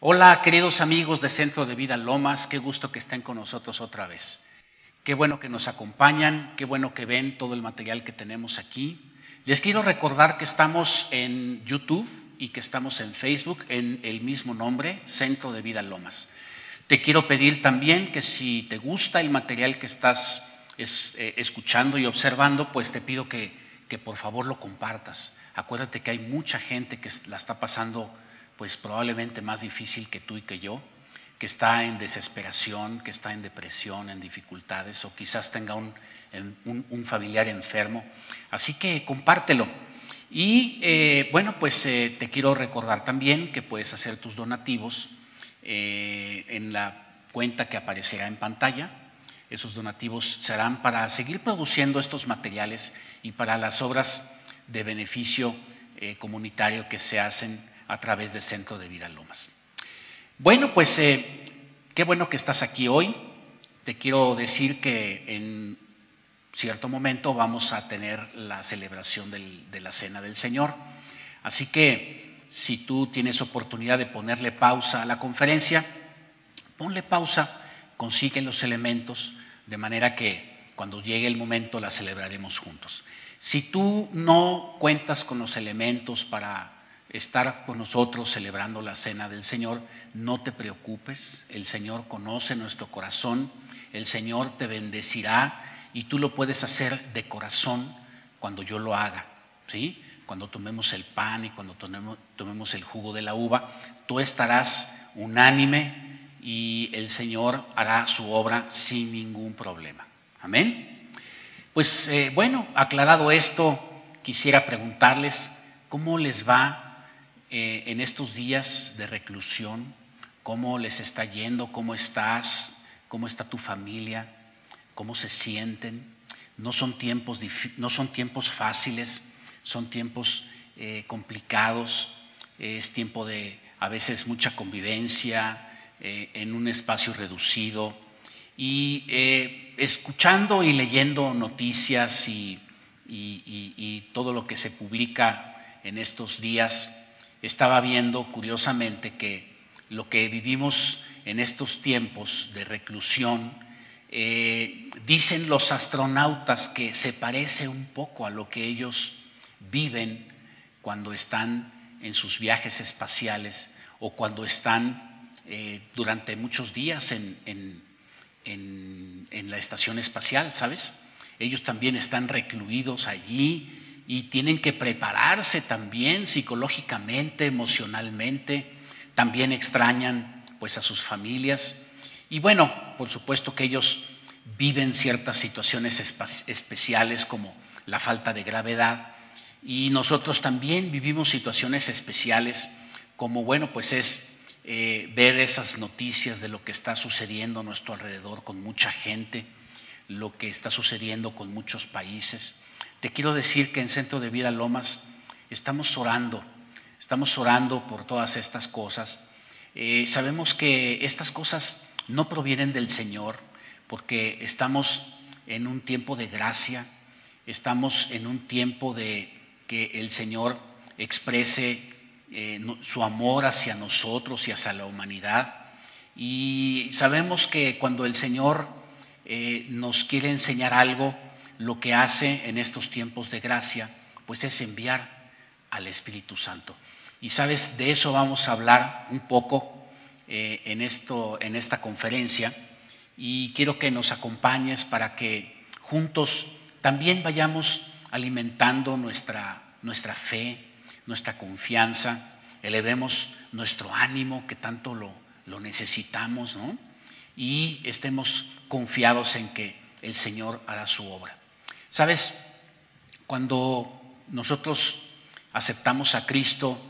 Hola queridos amigos de Centro de Vida Lomas, qué gusto que estén con nosotros otra vez. Qué bueno que nos acompañan, qué bueno que ven todo el material que tenemos aquí. Les quiero recordar que estamos en YouTube y que estamos en Facebook en el mismo nombre, Centro de Vida Lomas. Te quiero pedir también que si te gusta el material que estás eh, escuchando y observando, pues te pido que, que por favor lo compartas. Acuérdate que hay mucha gente que la está pasando pues probablemente más difícil que tú y que yo, que está en desesperación, que está en depresión, en dificultades, o quizás tenga un, un, familiar enfermo. Así que compártelo. Y eh, bueno, pues eh, te quiero recordar también que puedes hacer tus donativos eh, en la cuenta que aparecerá en pantalla. Esos donativos serán para seguir produciendo estos materiales y para las obras de beneficio comunitario que se hacen a través de Centro de Vida Lomas. Bueno, pues eh, qué bueno que estás aquí hoy. Te quiero decir que en cierto momento vamos a tener la celebración de la Cena del Señor. Así que si tú tienes oportunidad de ponerle pausa a la conferencia, ponle pausa, consigue los elementos, de manera que cuando llegue el momento la celebraremos juntos. Si tú no cuentas con los elementos para estar con nosotros celebrando la cena del Señor, no te preocupes, el Señor conoce nuestro corazón, el Señor te bendecirá y tú lo puedes hacer de corazón cuando yo lo haga, ¿sí? Cuando tomemos el pan y cuando tomemos, el jugo de la uva, tú estarás unánime y el Señor hará su obra sin ningún problema. Amén. Pues eh, bueno, aclarado esto, quisiera preguntarles cómo les va eh, en estos días de reclusión, cómo les está yendo, cómo estás, cómo está tu familia, cómo se sienten. No son tiempos, no son tiempos fáciles, son tiempos eh, complicados, es tiempo de a veces mucha convivencia eh, en un espacio reducido y escuchando y leyendo noticias y todo lo que se publica en estos días, estaba viendo curiosamente que lo que vivimos en estos tiempos de reclusión, eh, dicen los astronautas que se parece un poco a lo que ellos viven cuando están en sus viajes espaciales o cuando están eh, durante muchos días en, en la estación espacial, ¿sabes? Ellos también están recluidos allí y tienen que prepararse también psicológicamente, emocionalmente, también extrañan pues a sus familias y bueno, por supuesto que ellos viven ciertas situaciones especiales como la falta de gravedad y nosotros también vivimos situaciones especiales como bueno, pues es eh, ver esas noticias de lo que está sucediendo a nuestro alrededor con mucha gente, lo que está sucediendo con muchos países. Te quiero decir que en Centro de Vida Lomas estamos orando, estamos orando por todas estas cosas. Eh, sabemos que estas cosas no provienen del Señor, porque estamos en un tiempo de gracia, estamos en un tiempo de que el Señor exprese eh, su amor hacia nosotros y hacia la humanidad. Y sabemos que cuando el Señor eh, nos quiere enseñar algo, lo que hace en estos tiempos de gracia, pues es enviar al Espíritu Santo. Y sabes, de eso vamos a hablar un poco eh, en, esto, en esta conferencia y quiero que nos acompañes para que juntos también vayamos alimentando nuestra, nuestra fe, nuestra confianza, elevemos nuestro ánimo que tanto lo, lo necesitamos, ¿no? Y estemos confiados en que el Señor hará su obra. Sabes, cuando nosotros aceptamos a Cristo,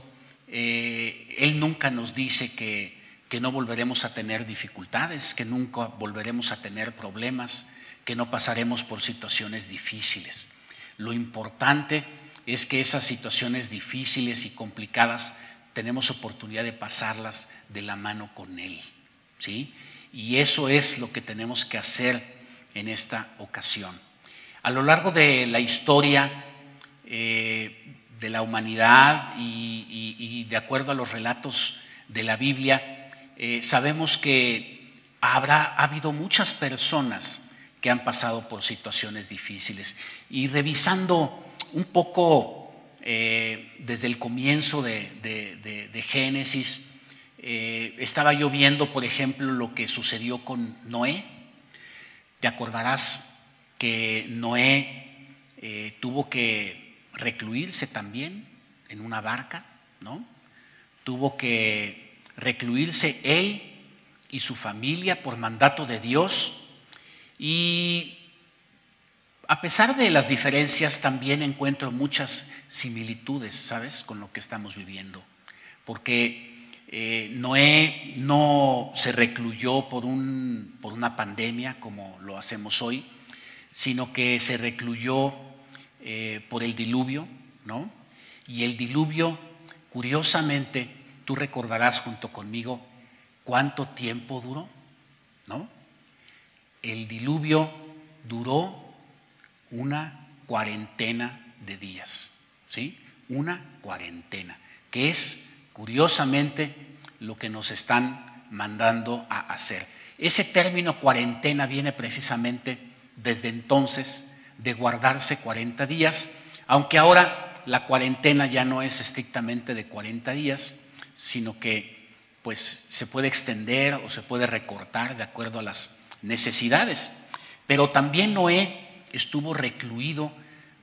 eh, Él nunca nos dice que, que no volveremos a tener dificultades, que nunca volveremos a tener problemas, que no pasaremos por situaciones difíciles. Lo importante es que esas situaciones difíciles y complicadas tenemos oportunidad de pasarlas de la mano con Él. ¿sí? Y eso es lo que tenemos que hacer en esta ocasión. A lo largo de la historia eh, de la humanidad y, de acuerdo a los relatos de la Biblia, eh, sabemos que habrá ha habido muchas personas que han pasado por situaciones difíciles. Y revisando un poco eh, desde el comienzo de, Génesis, eh, estaba yo viendo, por ejemplo, lo que sucedió con Noé. Te acordarás que Noé eh, tuvo que recluirse también en una barca, ¿no? Tuvo que recluirse él y su familia por mandato de Dios y a pesar de las diferencias, también encuentro muchas similitudes, ¿sabes?, con lo que estamos viviendo. Porque eh, Noé no se recluyó por, un, por una pandemia como lo hacemos hoy, sino que se recluyó eh, por el diluvio, ¿no? Y el diluvio, curiosamente, tú recordarás junto conmigo cuánto tiempo duró, ¿no? el diluvio duró una cuarentena de días, ¿sí? Una cuarentena, que es curiosamente lo que nos están mandando a hacer. Ese término cuarentena viene precisamente desde entonces de guardarse 40 días, aunque ahora la cuarentena ya no es estrictamente de 40 días, sino que pues se puede extender o se puede recortar de acuerdo a las necesidades. Pero también Noé estuvo recluido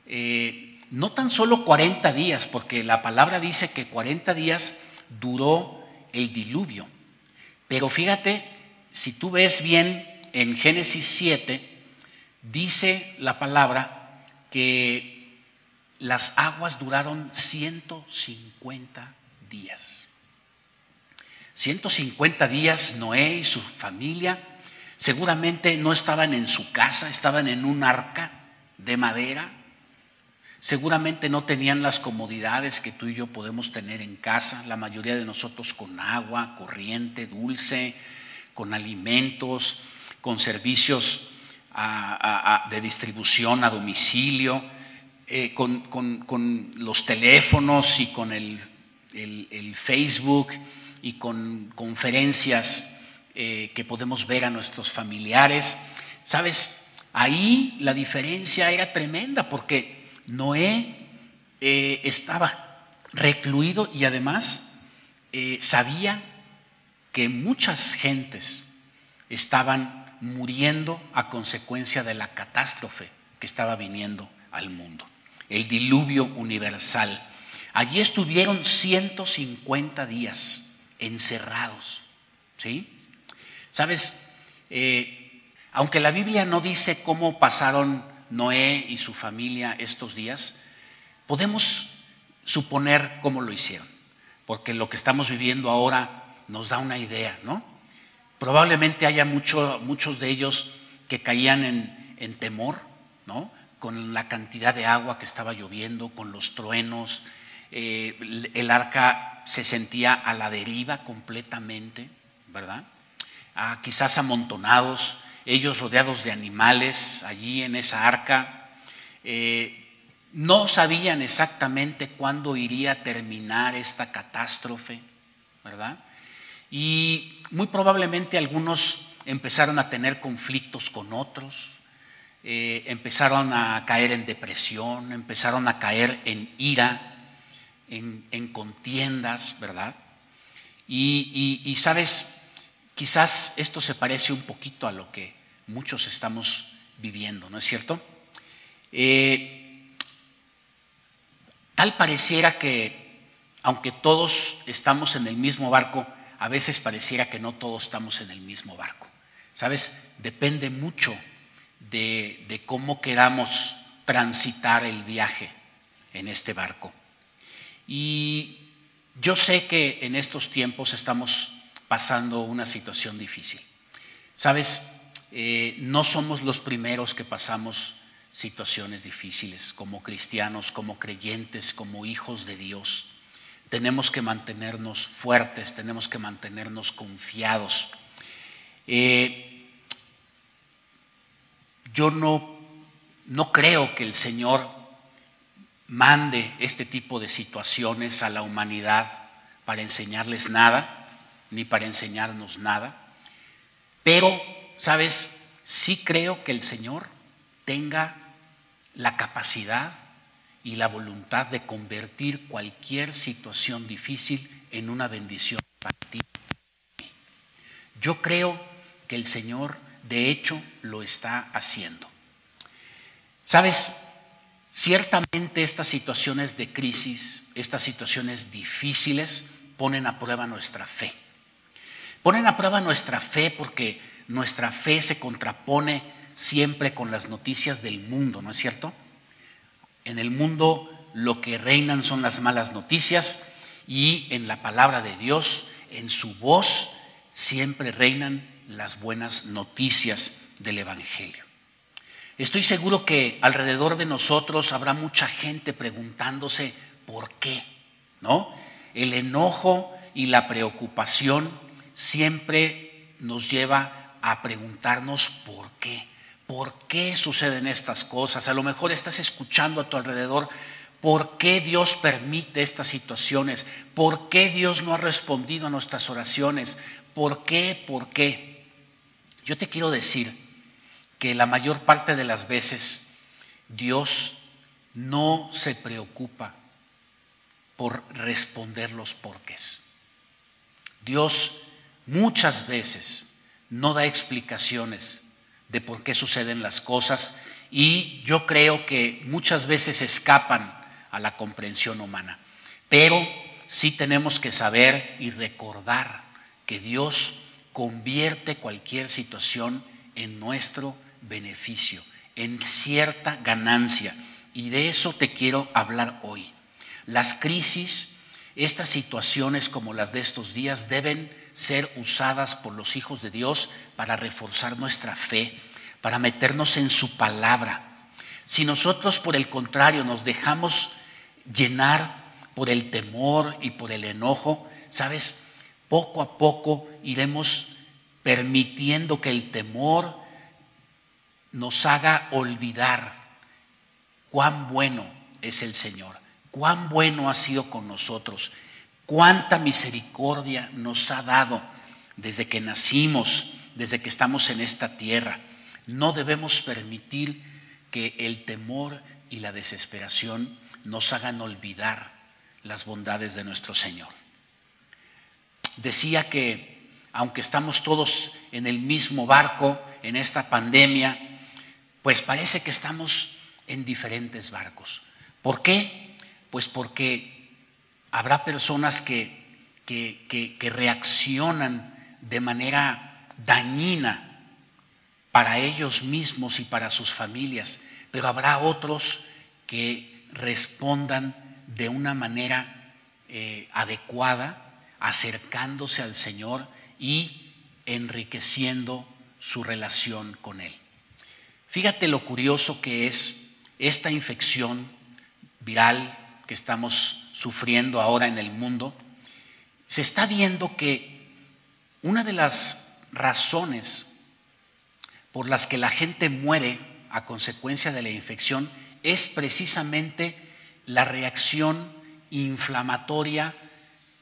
eh, no tan solo 40 días, porque la palabra dice que 40 días duró el diluvio. Pero fíjate, si tú ves bien en Génesis 7, dice la palabra que las aguas duraron 150 días. 150 días Noé y su familia Seguramente no estaban en su casa, estaban en un arca de madera. Seguramente no tenían las comodidades que tú y yo podemos tener en casa, la mayoría de nosotros con agua, corriente, dulce, con alimentos, con servicios de distribución a domicilio, eh, con, los teléfonos y con el Facebook y con conferencias eh, que podemos ver a nuestros familiares. Sabes, ahí la diferencia era tremenda porque Noé eh, estaba recluido y además sabía que muchas gentes estaban muriendo a consecuencia de la catástrofe que estaba viniendo al mundo, el diluvio universal. Allí estuvieron 150 días encerrados, ¿sí? Sabes, eh, aunque la Biblia no dice cómo pasaron Noé y su familia estos días, podemos suponer cómo lo hicieron, porque lo que estamos viviendo ahora nos da una idea, ¿no? Probablemente haya muchos de ellos que caían en, temor, ¿no? Con la cantidad de agua que estaba lloviendo, con los truenos, eh, el arca se sentía a la deriva completamente, ¿verdad? quizás amontonados, ellos rodeados de animales allí en esa arca. Eh, no sabían exactamente cuándo iría a terminar esta catástrofe, ¿verdad? Y muy probablemente algunos empezaron a tener conflictos con otros, eh, empezaron a caer en depresión, empezaron a caer en ira, en, contiendas, ¿verdad? y sabes, Quizás esto se parece un poquito a lo que muchos estamos viviendo, ¿no es cierto? Eh, tal pareciera que, aunque todos estamos en el mismo barco, a veces pareciera que no todos estamos en el mismo barco. ¿Sabes? Depende mucho de, cómo queramos transitar el viaje en este barco. Y yo sé que en estos tiempos estamos pasando una situación difícil. Sabes, eh, no somos los primeros que pasamos situaciones difíciles como cristianos, como creyentes, como hijos de Dios. Tenemos que mantenernos fuertes, tenemos que mantenernos confiados. Eh, yo no, no creo que el Señor mande este tipo de situaciones a la humanidad para enseñarles nada ni para enseñarnos nada. Pero, ¿sabes? Sí creo que el Señor tenga la capacidad y la voluntad de convertir cualquier situación difícil en una bendición para ti. Yo creo que el Señor de hecho lo está haciendo. Sabes, ciertamente estas situaciones de crisis, estas situaciones difíciles ponen a prueba nuestra fe. Ponen a prueba nuestra fe porque nuestra fe se contrapone siempre con las noticias del mundo, ¿no es cierto? En el mundo lo que reinan son las malas noticias y en la palabra de Dios, en su voz, siempre reinan las buenas noticias del Evangelio. Estoy seguro que alrededor de nosotros habrá mucha gente preguntándose por qué, ¿no? El enojo y la preocupación siempre nos lleva a preguntarnos por qué. ¿Por qué suceden estas cosas? A lo mejor estás escuchando a tu alrededor ¿Por qué Dios permite estas situaciones? ¿Por qué Dios no ha respondido a nuestras oraciones? ¿Por qué? ¿Por qué? Yo te quiero decir que la mayor parte de las veces Dios no se preocupa por responder los porqués. Dios muchas veces no da explicaciones de por qué suceden las cosas y yo creo que muchas veces escapan a la comprensión humana. Pero sí tenemos que saber y recordar que Dios convierte cualquier situación en nuestro beneficio, en cierta ganancia. Y de eso te quiero hablar hoy. Las crisis, estas situaciones como las de estos días deben ser usadas por los hijos de Dios para reforzar nuestra fe, para meternos en su palabra. Si nosotros, por el contrario, nos dejamos llenar por el temor y por el enojo, ¿sabes? poco a poco iremos permitiendo que el temor nos haga olvidar cuán bueno es el Señor, cuán bueno ha sido con nosotros, cuánta misericordia nos ha dado desde que nacimos, desde que estamos en esta tierra. No debemos permitir que el temor y la desesperación nos hagan olvidar las bondades de nuestro Señor decía que aunque estamos todos en el mismo barco en esta pandemia, pues parece que estamos en diferentes barcos. ¿Por qué? Pues porque habrá personas que, que, reaccionan de manera dañina para ellos mismos y para sus familias, pero habrá otros que respondan de una manera eh, adecuada acercándose al Señor y enriqueciendo su relación con Él. Fíjate lo curioso que es esta infección viral que estamos sufriendo ahora en el mundo. Se está viendo que una de las razones por las que la gente muere a consecuencia de la infección es precisamente la reacción inflamatoria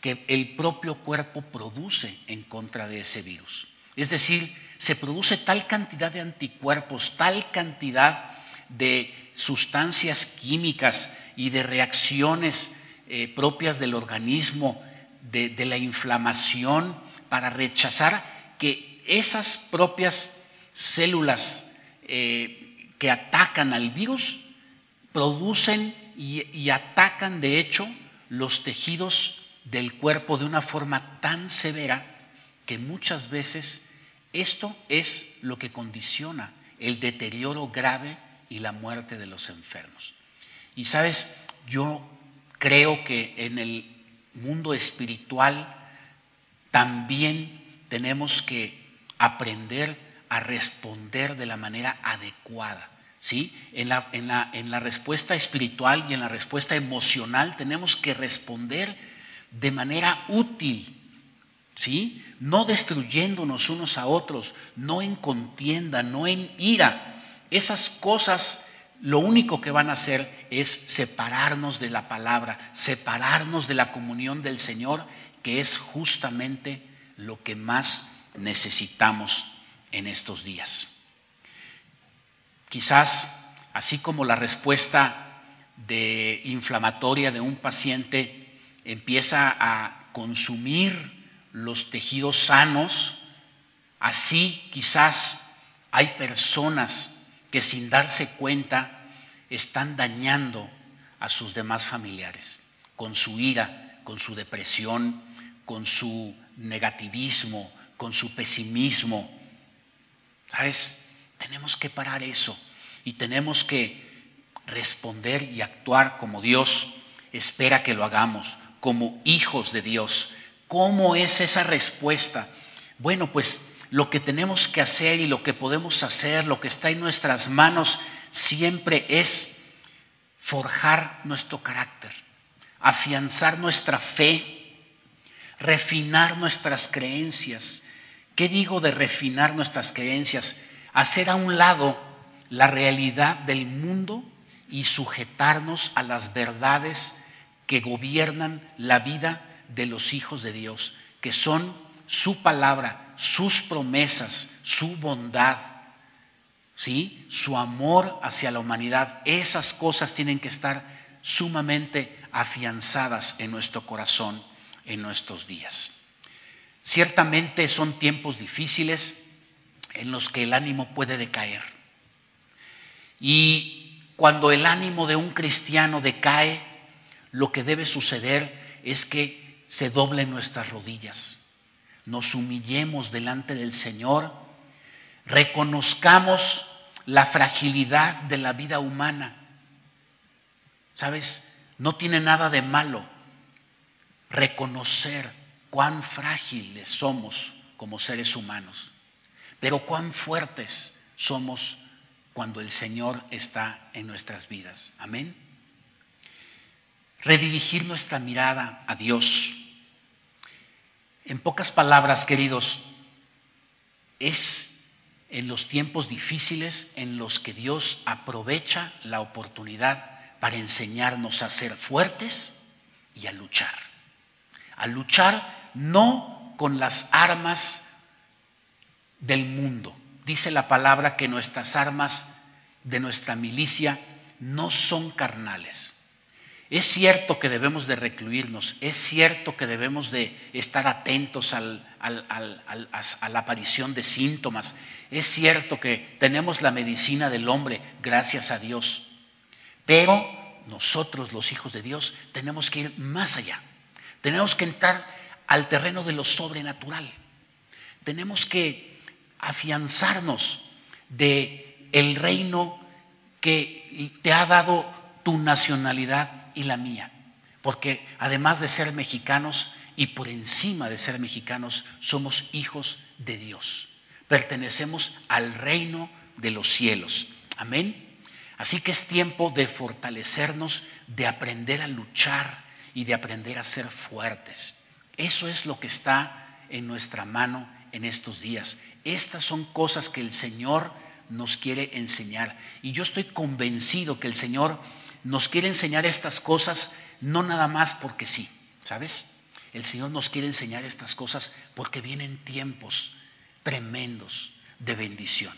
que el propio cuerpo produce en contra de ese virus. Es decir, se produce tal cantidad de anticuerpos, tal cantidad de sustancias químicas y de reacciones eh, propias del organismo, de, la inflamación, para rechazar que esas propias células eh, que atacan al virus producen y, y atacan de hecho los tejidos del cuerpo de una forma tan severa que muchas veces esto es lo que condiciona el deterioro grave y la muerte de los enfermos. Y sabes, yo creo que en el mundo espiritual también tenemos que aprender a responder de la manera adecuada. ¿sí? En la, en la, en la respuesta espiritual y en la respuesta emocional tenemos que responder de manera útil, ¿sí? No destruyéndonos unos a otros, no en contienda, no en ira. Esas cosas lo único que van a hacer es separarnos de la palabra, separarnos de la comunión del Señor, que es justamente lo que más necesitamos en estos días. Quizás, así como la respuesta de inflamatoria de un paciente empieza a consumir los tejidos sanos, así quizás hay personas que sin darse cuenta están dañando a sus demás familiares con su ira, con su depresión, con su negativismo, con su pesimismo. ¿Sabes? Tenemos que parar eso y tenemos que responder y actuar como Dios espera que lo hagamos, como hijos de Dios. ¿Cómo es esa respuesta? Bueno, pues lo que tenemos que hacer y lo que podemos hacer, lo que está en nuestras manos, siempre es forjar nuestro carácter, afianzar nuestra fe, refinar nuestras creencias. ¿Qué digo de refinar nuestras creencias? Hacer a un lado la realidad del mundo y sujetarnos a las verdades que gobiernan la vida de los hijos de Dios, que son su palabra, sus promesas, su bondad, ¿sí? su amor hacia la humanidad. Esas cosas tienen que estar sumamente afianzadas en nuestro corazón en nuestros días. Ciertamente son tiempos difíciles en los que el ánimo puede decaer. Y cuando el ánimo de un cristiano decae, lo que debe suceder es que se doblen nuestras rodillas, nos humillemos delante del Señor, reconozcamos la fragilidad de la vida humana. ¿Sabes? No tiene nada de malo reconocer cuán frágiles somos como seres humanos, pero cuán fuertes somos cuando el Señor está en nuestras vidas. Amén. Redirigir nuestra mirada a Dios. En pocas palabras, queridos, es en los tiempos difíciles en los que Dios aprovecha la oportunidad para enseñarnos a ser fuertes y a luchar. A luchar no con las armas del mundo, dice la palabra que nuestras armas de nuestra milicia no son carnales. Es cierto que debemos de recluirnos, es cierto que debemos de estar atentos a la aparición de síntomas, es cierto que tenemos la medicina del hombre, gracias a Dios, pero nosotros los hijos de Dios tenemos que ir más allá, tenemos que entrar al terreno de lo sobrenatural, tenemos que afianzarnos de el reino que te ha dado tu nacionalidad y la mía. Porque además de ser mexicanos y por encima de ser mexicanos, somos hijos de Dios. Pertenecemos al reino de los cielos. Amén. Así que es tiempo de fortalecernos, de aprender a luchar y de aprender a ser fuertes. Eso es lo que está en nuestra mano en estos días. Estas son cosas que el Señor nos quiere enseñar. Y yo estoy convencido que el Señor nos quiere enseñar estas cosas no nada más porque sí, ¿sabes? El Señor nos quiere enseñar estas cosas porque vienen tiempos tremendos de bendición.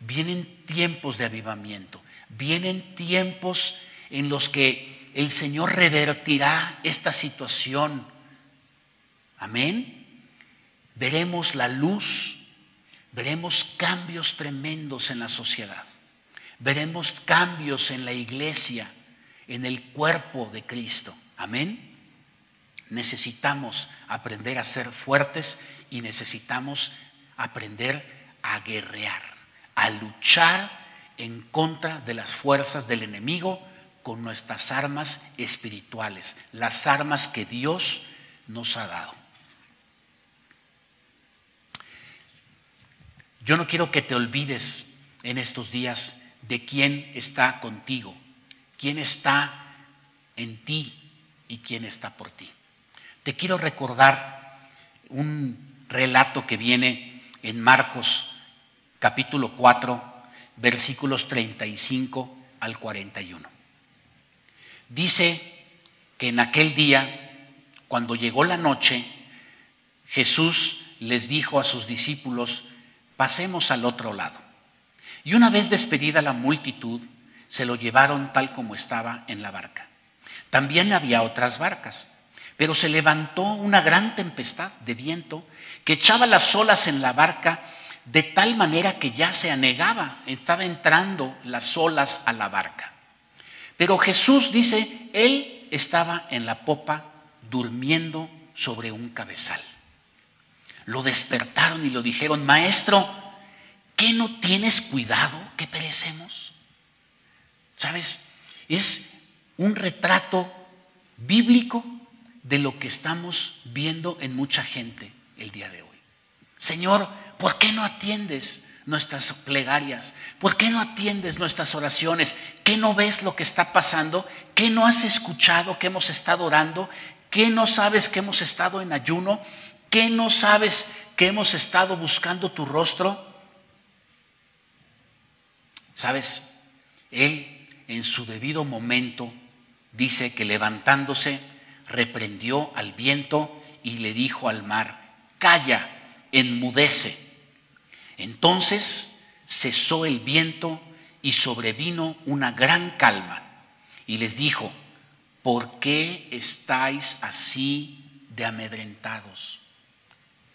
Vienen tiempos de avivamiento. Vienen tiempos en los que el Señor revertirá esta situación. Amén. Veremos la luz veremos cambios tremendos en la sociedad. Veremos cambios en la iglesia, en el cuerpo de Cristo. Amén. Necesitamos aprender a ser fuertes y necesitamos aprender a guerrear, a luchar en contra de las fuerzas del enemigo con nuestras armas espirituales, las armas que Dios nos ha dado. Yo no quiero que te olvides en estos días de quién está contigo, quién está en ti y quién está por ti. Te quiero recordar un relato que viene en Marcos capítulo 4, versículos 35 al 41. Dice que en aquel día, cuando llegó la noche, Jesús les dijo a sus discípulos, pasemos al otro lado. Y una vez despedida la multitud, se lo llevaron tal como estaba en la barca. También había otras barcas, pero se levantó una gran tempestad de viento que echaba las olas en la barca de tal manera que ya se anegaba, estaba entrando las olas a la barca. Pero Jesús dice, él estaba en la popa durmiendo sobre un cabezal. Lo despertaron y lo dijeron, maestro, ¿qué no tienes cuidado que perecemos? ¿Sabes? Es un retrato bíblico de lo que estamos viendo en mucha gente el día de hoy. Señor, ¿por qué no atiendes nuestras plegarias? ¿Por qué no atiendes nuestras oraciones? ¿Qué no ves lo que está pasando? ¿Qué no has escuchado que hemos estado orando? ¿Qué no sabes que hemos estado en ayuno? ¿Qué no sabes que hemos estado buscando tu rostro? ¿Sabes? Él en su debido momento dice que levantándose reprendió al viento y le dijo al mar, calla, enmudece. Entonces cesó el viento y sobrevino una gran calma y les dijo, ¿por qué estáis así de amedrentados?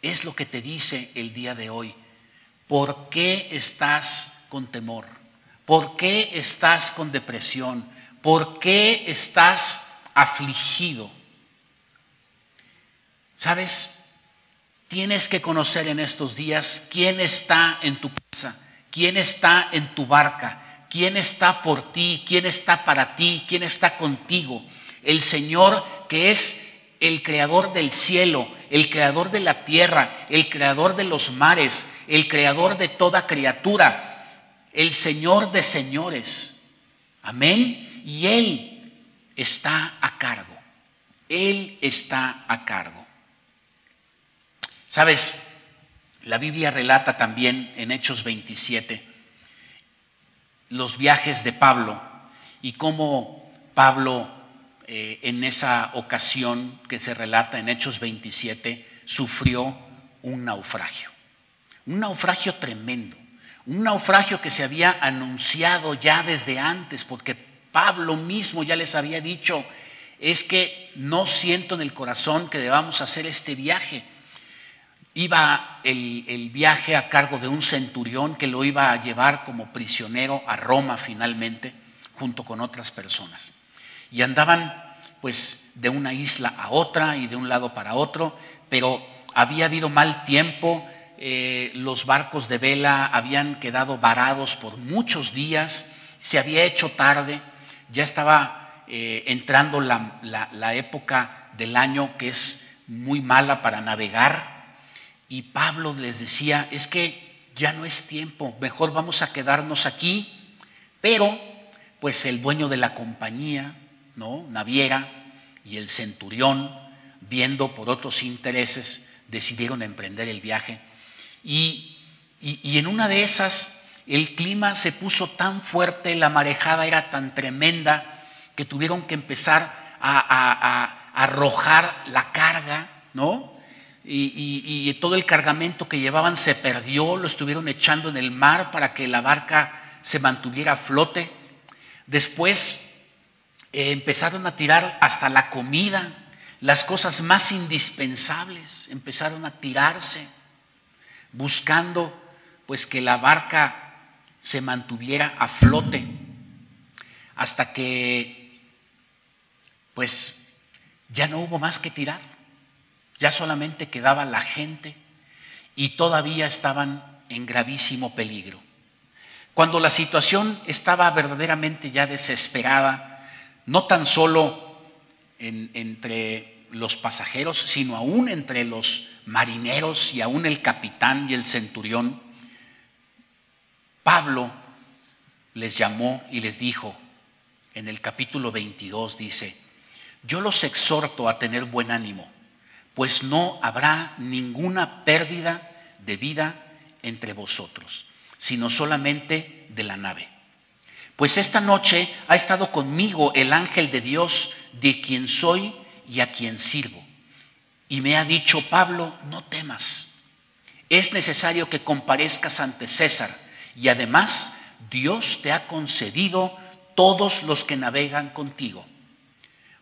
Es lo que te dice el día de hoy. ¿Por qué estás con temor? ¿Por qué estás con depresión? ¿Por qué estás afligido? ¿Sabes? Tienes que conocer en estos días quién está en tu casa, quién está en tu barca, quién está por ti, quién está para ti, quién está contigo. El Señor que es el creador del cielo, el creador de la tierra, el creador de los mares, el creador de toda criatura, el Señor de señores. Amén. Y Él está a cargo. Él está a cargo. Sabes, la Biblia relata también en Hechos 27 los viajes de Pablo y cómo Pablo eh, en esa ocasión que se relata en Hechos 27 sufrió un naufragio. Un naufragio tremendo. Un naufragio que se había anunciado ya desde antes, porque Pablo mismo ya les había dicho, es que no siento en el corazón que debamos hacer este viaje Iba el, viaje a cargo de un centurión que lo iba a llevar como prisionero a Roma finalmente, junto con otras personas. Y andaban pues de una isla a otra y de un lado para otro, pero había habido mal tiempo, eh, los barcos de vela habían quedado varados por muchos días, se había hecho tarde, ya estaba eh, entrando la época del año que es muy mala para navegar y Pablo les decía, es que ya no es tiempo, mejor vamos a quedarnos aquí. Pero, pues el dueño de la compañía, ¿no? Naviera y el centurión, viendo por otros intereses, decidieron emprender el viaje. Y, en una de esas, el clima se puso tan fuerte, la marejada era tan tremenda, que tuvieron que empezar a arrojar la carga, ¿no? y, todo el cargamento que llevaban se perdió, lo estuvieron echando en el mar para que la barca se mantuviera a flote. Después eh, empezaron a tirar hasta la comida, las cosas más indispensables empezaron a tirarse, buscando pues que la barca se mantuviera a flote, hasta que pues ya no hubo más que tirar. Ya solamente quedaba la gente y todavía estaban en gravísimo peligro. Cuando la situación estaba verdaderamente ya desesperada, no tan solo entre los pasajeros, sino aún entre los marineros y aún el capitán y el centurión, Pablo les llamó y les dijo, en el capítulo 22 dice, yo los exhorto a tener buen ánimo pues no habrá ninguna pérdida de vida entre vosotros, sino solamente de la nave. Pues esta noche ha estado conmigo el ángel de Dios, de quien soy y a quien sirvo. Y me ha dicho, Pablo, no temas, es necesario que comparezcas ante César y además Dios te ha concedido todos los que navegan contigo.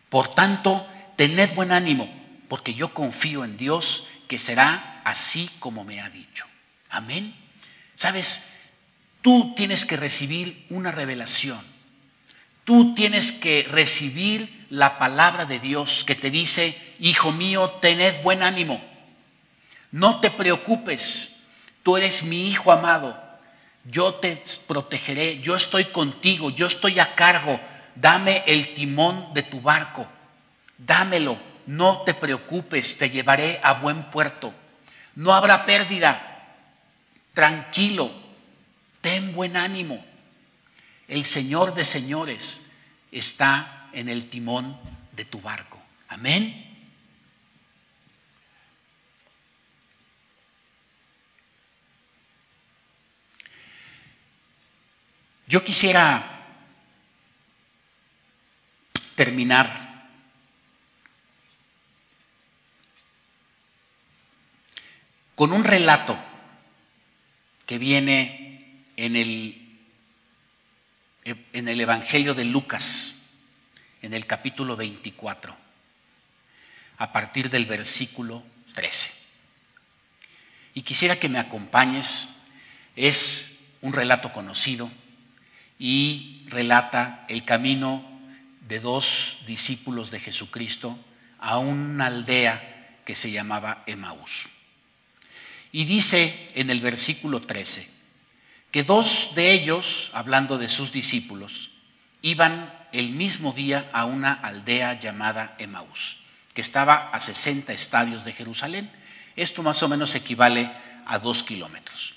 Por tanto, tened buen ánimo, porque yo confío en Dios que será así como me ha dicho. Amén. Sabes, tú tienes que recibir una revelación. Tú tienes que recibir la palabra de Dios que te dice, hijo mío, tened buen ánimo. No te preocupes, tú eres mi hijo amado, yo te protegeré, yo estoy contigo, yo estoy a cargo, dame el timón de tu barco, dámelo, no te preocupes, te llevaré a buen puerto, no habrá pérdida, tranquilo, ten buen ánimo. El Señor de señores está en el timón de tu barco. Amén. Yo quisiera terminar con un relato que viene en el, en el Evangelio de Lucas, en el capítulo 24, a partir del versículo 13. Y quisiera que me acompañes, es un relato conocido y relata el camino de dos discípulos de Jesucristo a una aldea que se llamaba Emaús. Y dice en el versículo 13 que dos de ellos, hablando de sus discípulos, iban el mismo día a una aldea llamada Emaús, que estaba a 60 estadios de Jerusalén. Esto más o menos equivale a dos kilómetros.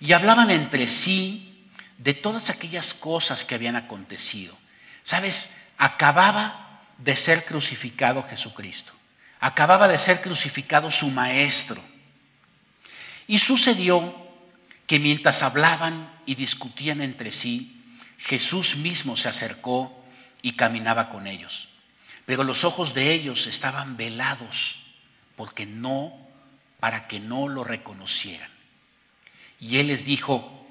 Y hablaban entre sí de todas aquellas cosas que habían acontecido. Sabes, acababa de ser crucificado Jesucristo. Acababa de ser crucificado su maestro. Y sucedió que mientras hablaban y discutían entre sí, Jesús mismo se acercó y caminaba con ellos. Pero los ojos de ellos estaban velados porque no, para que no lo reconocieran. Y él les dijo,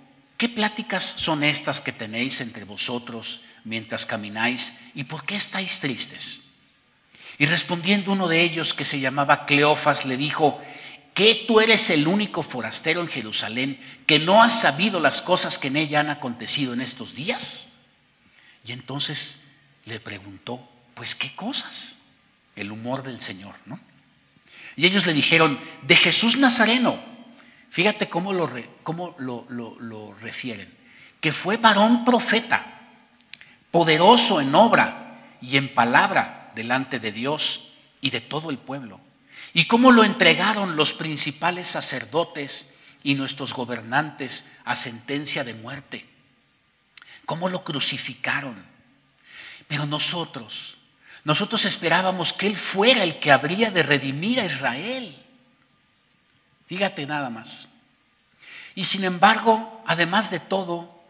¿Qué pláticas son estas que tenéis entre vosotros mientras camináis y por qué estáis tristes? Y respondiendo uno de ellos que se llamaba Cleofas le dijo, ¿que tú eres el único forastero en Jerusalén que no has sabido las cosas que en ella han acontecido en estos días? Y entonces le preguntó, pues qué cosas? El humor del Señor, ¿no? Y ellos le dijeron, de Jesús Nazareno Fíjate cómo lo, lo, refieren. Que fue varón profeta, poderoso en obra y en palabra delante de Dios y de todo el pueblo. Y cómo lo entregaron los principales sacerdotes y nuestros gobernantes a sentencia de muerte. Cómo lo crucificaron. Pero nosotros, nosotros esperábamos que Él fuera el que habría de redimir a Israel. Fíjate nada más. Y sin embargo, además de todo,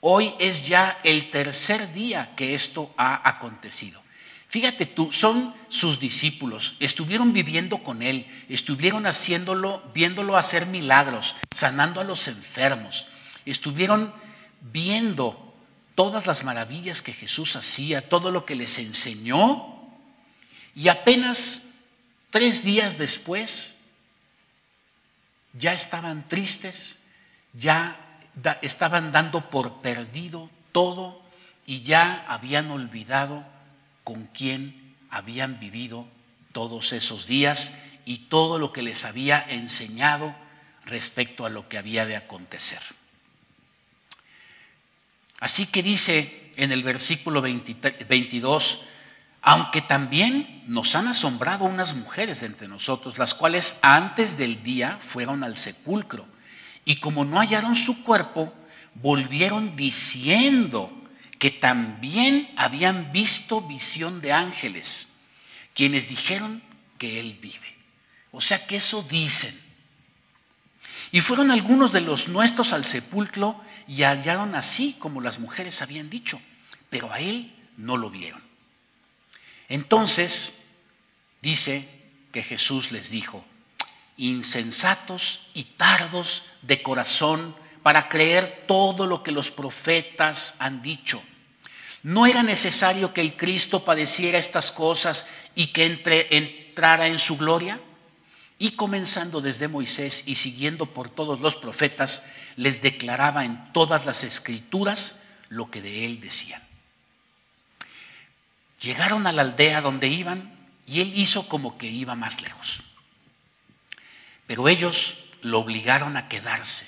hoy es ya el tercer día que esto ha acontecido. Fíjate tú, son sus discípulos, estuvieron viviendo con Él, estuvieron haciéndolo, viéndolo hacer milagros, sanando a los enfermos, estuvieron viendo todas las maravillas que Jesús hacía, todo lo que les enseñó, y apenas tres días después ya estaban tristes, ya estaban dando por perdido todo y ya habían olvidado con quién habían vivido todos esos días y todo lo que les había enseñado respecto a lo que había de acontecer. Así que dice en el versículo 22, aunque también nos han asombrado unas mujeres entre nosotros, las cuales antes del día fueron al sepulcro, y como no hallaron su cuerpo, volvieron diciendo que también habían visto visión de ángeles, quienes dijeron que Él vive. O sea que eso dicen. Y fueron algunos de los nuestros al sepulcro y hallaron así como las mujeres habían dicho, pero a Él no lo vieron. Entonces dice que Jesús les dijo, insensatos y tardos de corazón para creer todo lo que los profetas han dicho. No era necesario que el Cristo padeciera estas cosas y que entre, entrara en su gloria. Y comenzando desde Moisés y siguiendo por todos los profetas, les declaraba en todas las escrituras lo que de él decían. Llegaron a la aldea donde iban y él hizo como que iba más lejos. Pero ellos lo obligaron a quedarse,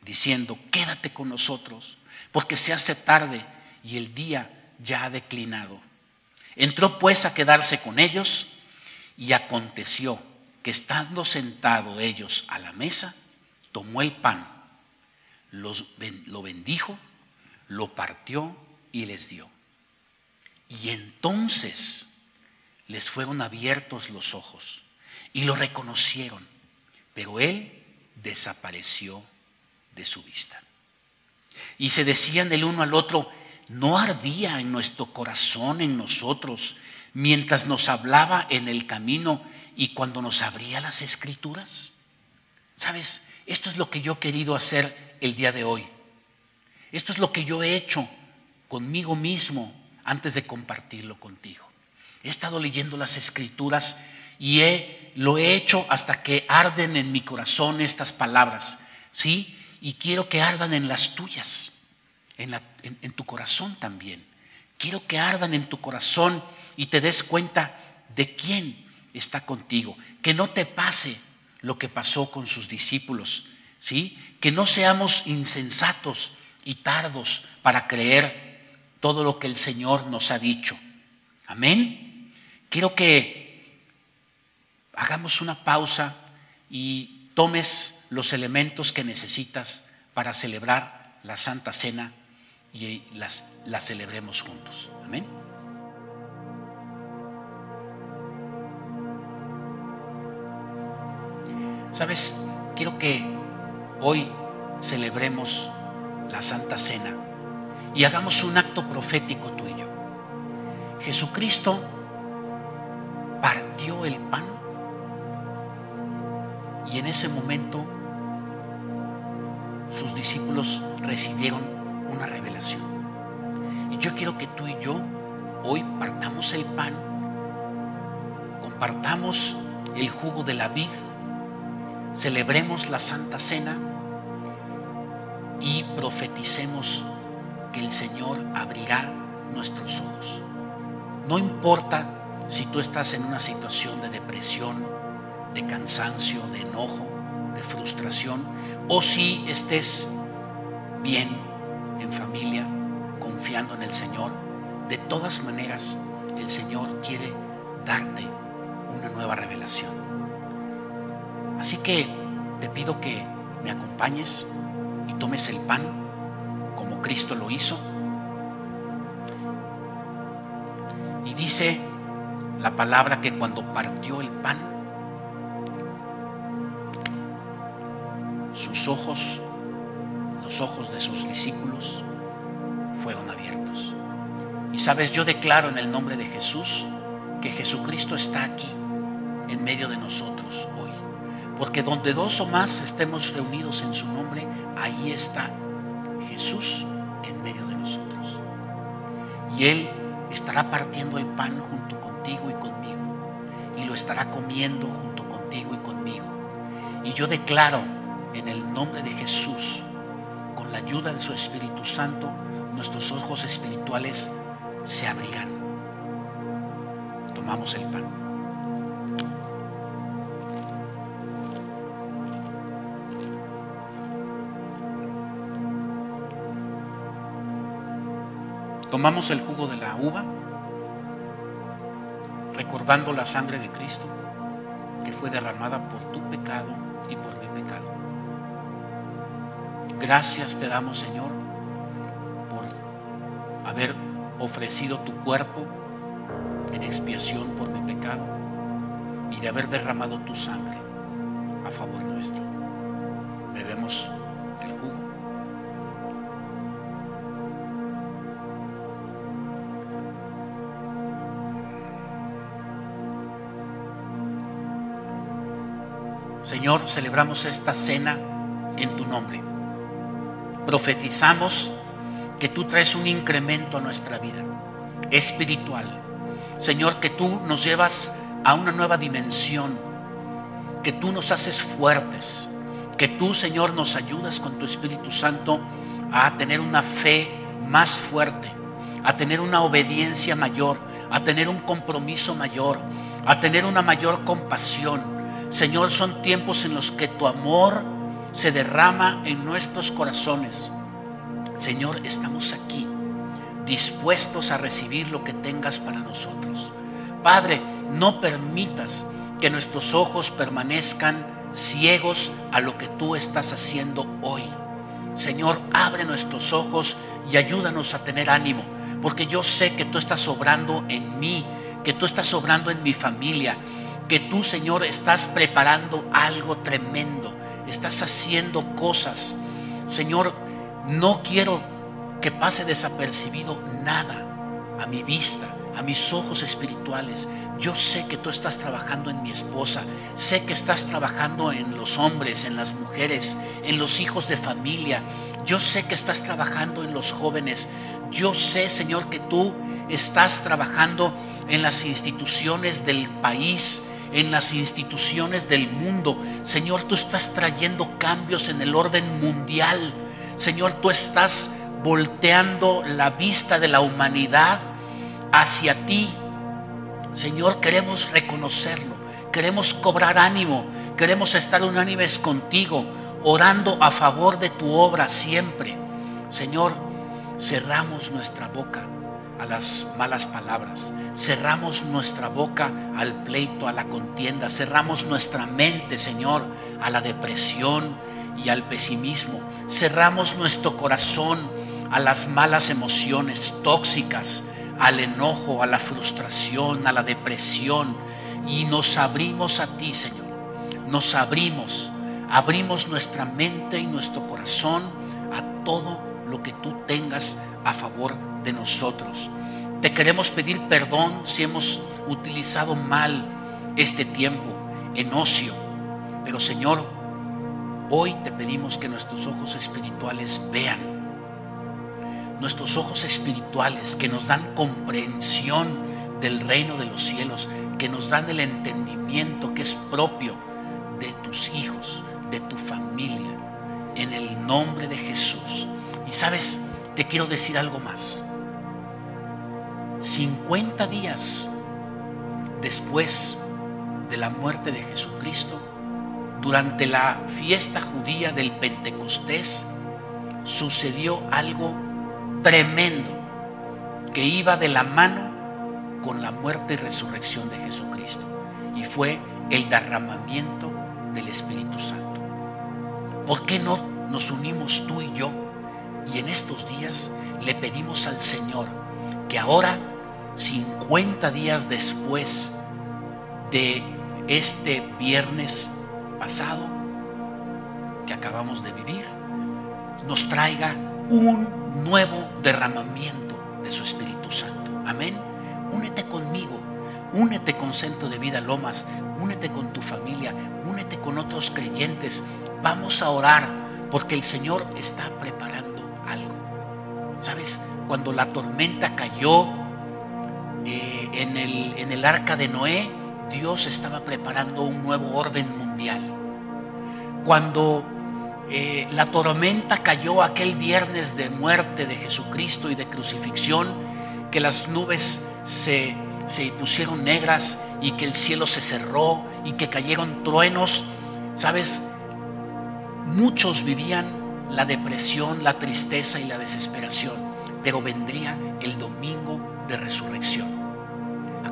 diciendo, quédate con nosotros, porque se hace tarde y el día ya ha declinado. Entró pues a quedarse con ellos y aconteció que estando sentados ellos a la mesa, tomó el pan, lo bendijo, lo partió y les dio. Y entonces les fueron abiertos los ojos y lo reconocieron, pero él desapareció de su vista. Y se decían el uno al otro, no ardía en nuestro corazón, en nosotros, mientras nos hablaba en el camino y cuando nos abría las escrituras. ¿Sabes? Esto es lo que yo he querido hacer el día de hoy. Esto es lo que yo he hecho conmigo mismo antes de compartirlo contigo. He estado leyendo las escrituras y he, lo he hecho hasta que arden en mi corazón estas palabras, ¿sí? Y quiero que ardan en las tuyas, en, tu corazón también. Quiero que ardan en tu corazón y te des cuenta de quién está contigo. Que no te pase lo que pasó con sus discípulos, ¿sí? Que no seamos insensatos y tardos para creer todo lo que el Señor nos ha dicho. Amén. Quiero que hagamos una pausa y tomes los elementos que necesitas para celebrar la Santa Cena y las, la celebremos juntos. Amén. Sabes, quiero que hoy celebremos la Santa Cena y hagamos un acto profético tú y yo. Jesucristo partió el pan y en ese momento sus discípulos recibieron una revelación. Y yo quiero que tú y yo hoy partamos el pan, compartamos el jugo de la vid, celebremos la Santa Cena y profeticemos que el Señor abrirá nuestros ojos. No importa si tú estás en una situación de depresión, de cansancio, de enojo, de frustración, o si estés bien en familia, confiando en el Señor. De todas maneras, el Señor quiere darte una nueva revelación. Así que te pido que me acompañes y tomes el pan Cristo lo hizo. Y dice la palabra que cuando partió el pan, sus ojos, los ojos de sus discípulos, fueron abiertos. Y sabes, yo declaro en el nombre de Jesús que Jesucristo está aquí, en medio de nosotros hoy. Porque donde dos o más estemos reunidos en su nombre, ahí está Jesús en medio de nosotros. Y Él estará partiendo el pan junto contigo y conmigo. Y lo estará comiendo junto contigo y conmigo. Y yo declaro en el nombre de Jesús, ayuda de su Espíritu Santo, nuestros ojos espirituales se abrirán. Tomamos el pan. Tomamos el jugo de la uva, recordando la sangre de Cristo que fue derramada por tu pecado y por mi pecado. Gracias te damos, Señor, por haber ofrecido tu cuerpo en expiación por mi pecado y de haber derramado tu sangre a favor nuestro. Bebemos Señor, celebramos esta cena en tu nombre. Profetizamos que tú traes un incremento a nuestra vida espiritual. Señor, que tú nos llevas a una nueva dimensión, que tú nos haces fuertes, que tú, Señor, nos ayudas con tu Espíritu Santo a tener una fe más fuerte, a tener una obediencia mayor, a tener un compromiso mayor, a tener una mayor compasión. Señor, son tiempos en los que tu amor se derrama en nuestros corazones. Señor, estamos aquí dispuestos a recibir lo que tengas para nosotros. Padre, no permitas que nuestros ojos permanezcan ciegos a lo que tú estás haciendo hoy. Señor, abre nuestros ojos y ayúdanos a tener ánimo, porque yo sé que tú estás obrando en mí, que tú estás obrando en mi familia, que tú, Señor, estás preparando algo tremendo, estás haciendo cosas. Señor, no quiero que pase desapercibido nada a mi vista, a mis ojos espirituales. Yo sé que tú estás trabajando en mi esposa, sé que estás trabajando en los hombres, en las mujeres, en los hijos de familia. Yo sé que estás trabajando en los jóvenes. Yo sé, Señor, que tú estás trabajando en las instituciones del país, en las instituciones del mundo. Señor, tú estás trayendo cambios en el orden mundial. Señor, tú estás volteando la vista de la humanidad hacia ti. Señor, queremos reconocerlo, queremos cobrar ánimo, queremos estar unánimes contigo, orando a favor de tu obra siempre. Señor, cerramos nuestra boca a las malas palabras, cerramos nuestra boca al pleito, a la contienda, cerramos nuestra mente, Señor, a la depresión y al pesimismo, cerramos nuestro corazón a las malas emociones tóxicas, al enojo, a la frustración, a la depresión. Y nos abrimos a ti, Señor. Nos abrimos, abrimos nuestra mente y nuestro corazón a todo lo que tú tengas a favor de nosotros. Te queremos pedir perdón si hemos utilizado mal este tiempo en ocio. Pero Señor, hoy te pedimos que nuestros ojos espirituales vean nuestros ojos espirituales que nos dan comprensión del reino de los cielos, que nos dan el entendimiento que es propio de tus hijos, de tu familia, en el nombre de Jesús. Y sabes, te quiero decir algo más. 50 días después de la muerte de Jesucristo, durante la fiesta judía del Pentecostés, sucedió algo tremendo que iba de la mano con la muerte y resurrección de Jesucristo. Y fue el derramamiento del Espíritu Santo. ¿Por qué no nos unimos tú y yo? Y en estos días le pedimos al Señor que ahora, 50 días después de este viernes pasado que acabamos de vivir, nos traiga un nuevo derramamiento de su Espíritu Santo. Amén. Únete conmigo, únete con Centro de Vida Lomas, únete con tu familia, únete con otros creyentes. Vamos a orar porque el Señor está preparando algo. ¿Sabes? Cuando la tormenta cayó en, el, arca de Noé, Dios estaba preparando un nuevo orden mundial. Cuando eh, la tormenta cayó aquel viernes de muerte de Jesucristo y de crucifixión, que las nubes se pusieron negras y que el cielo se cerró y que cayeron truenos. ¿Sabes? Muchos vivían la depresión, la tristeza y la desesperación, pero vendría el domingo de resurrección.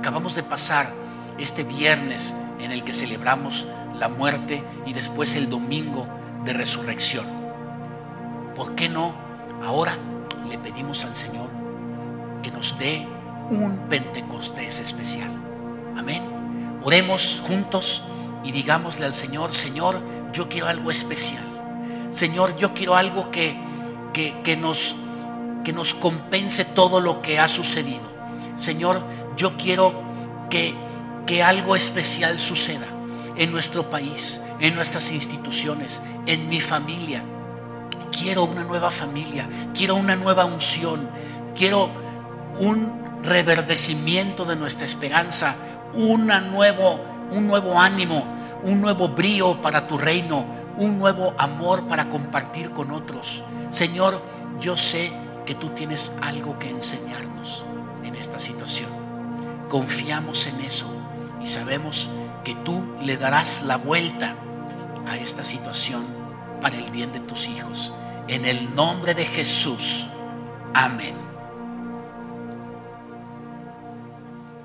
Acabamos de pasar este viernes en el que celebramos la muerte y después el domingo de resurrección. ¿Por qué no? Ahora le pedimos al Señor que nos dé un Pentecostés especial. Amén. Oremos juntos y digámosle al Señor, Señor, yo quiero algo especial. Señor, yo quiero algo que, que, nos, que nos compense todo lo que ha sucedido. Señor, yo quiero que, que algo especial suceda en nuestro país, en nuestras instituciones, en mi familia. Quiero una nueva familia, quiero una nueva unción, quiero un reverdecimiento de nuestra esperanza, nuevo, un nuevo ánimo, un nuevo brío para tu reino, un nuevo amor para compartir con otros. Señor, yo sé que tú tienes algo que enseñarnos en esta situación. Confiamos en eso y sabemos que tú le darás la vuelta a esta situación para el bien de tus hijos. En el nombre de Jesús. Amén.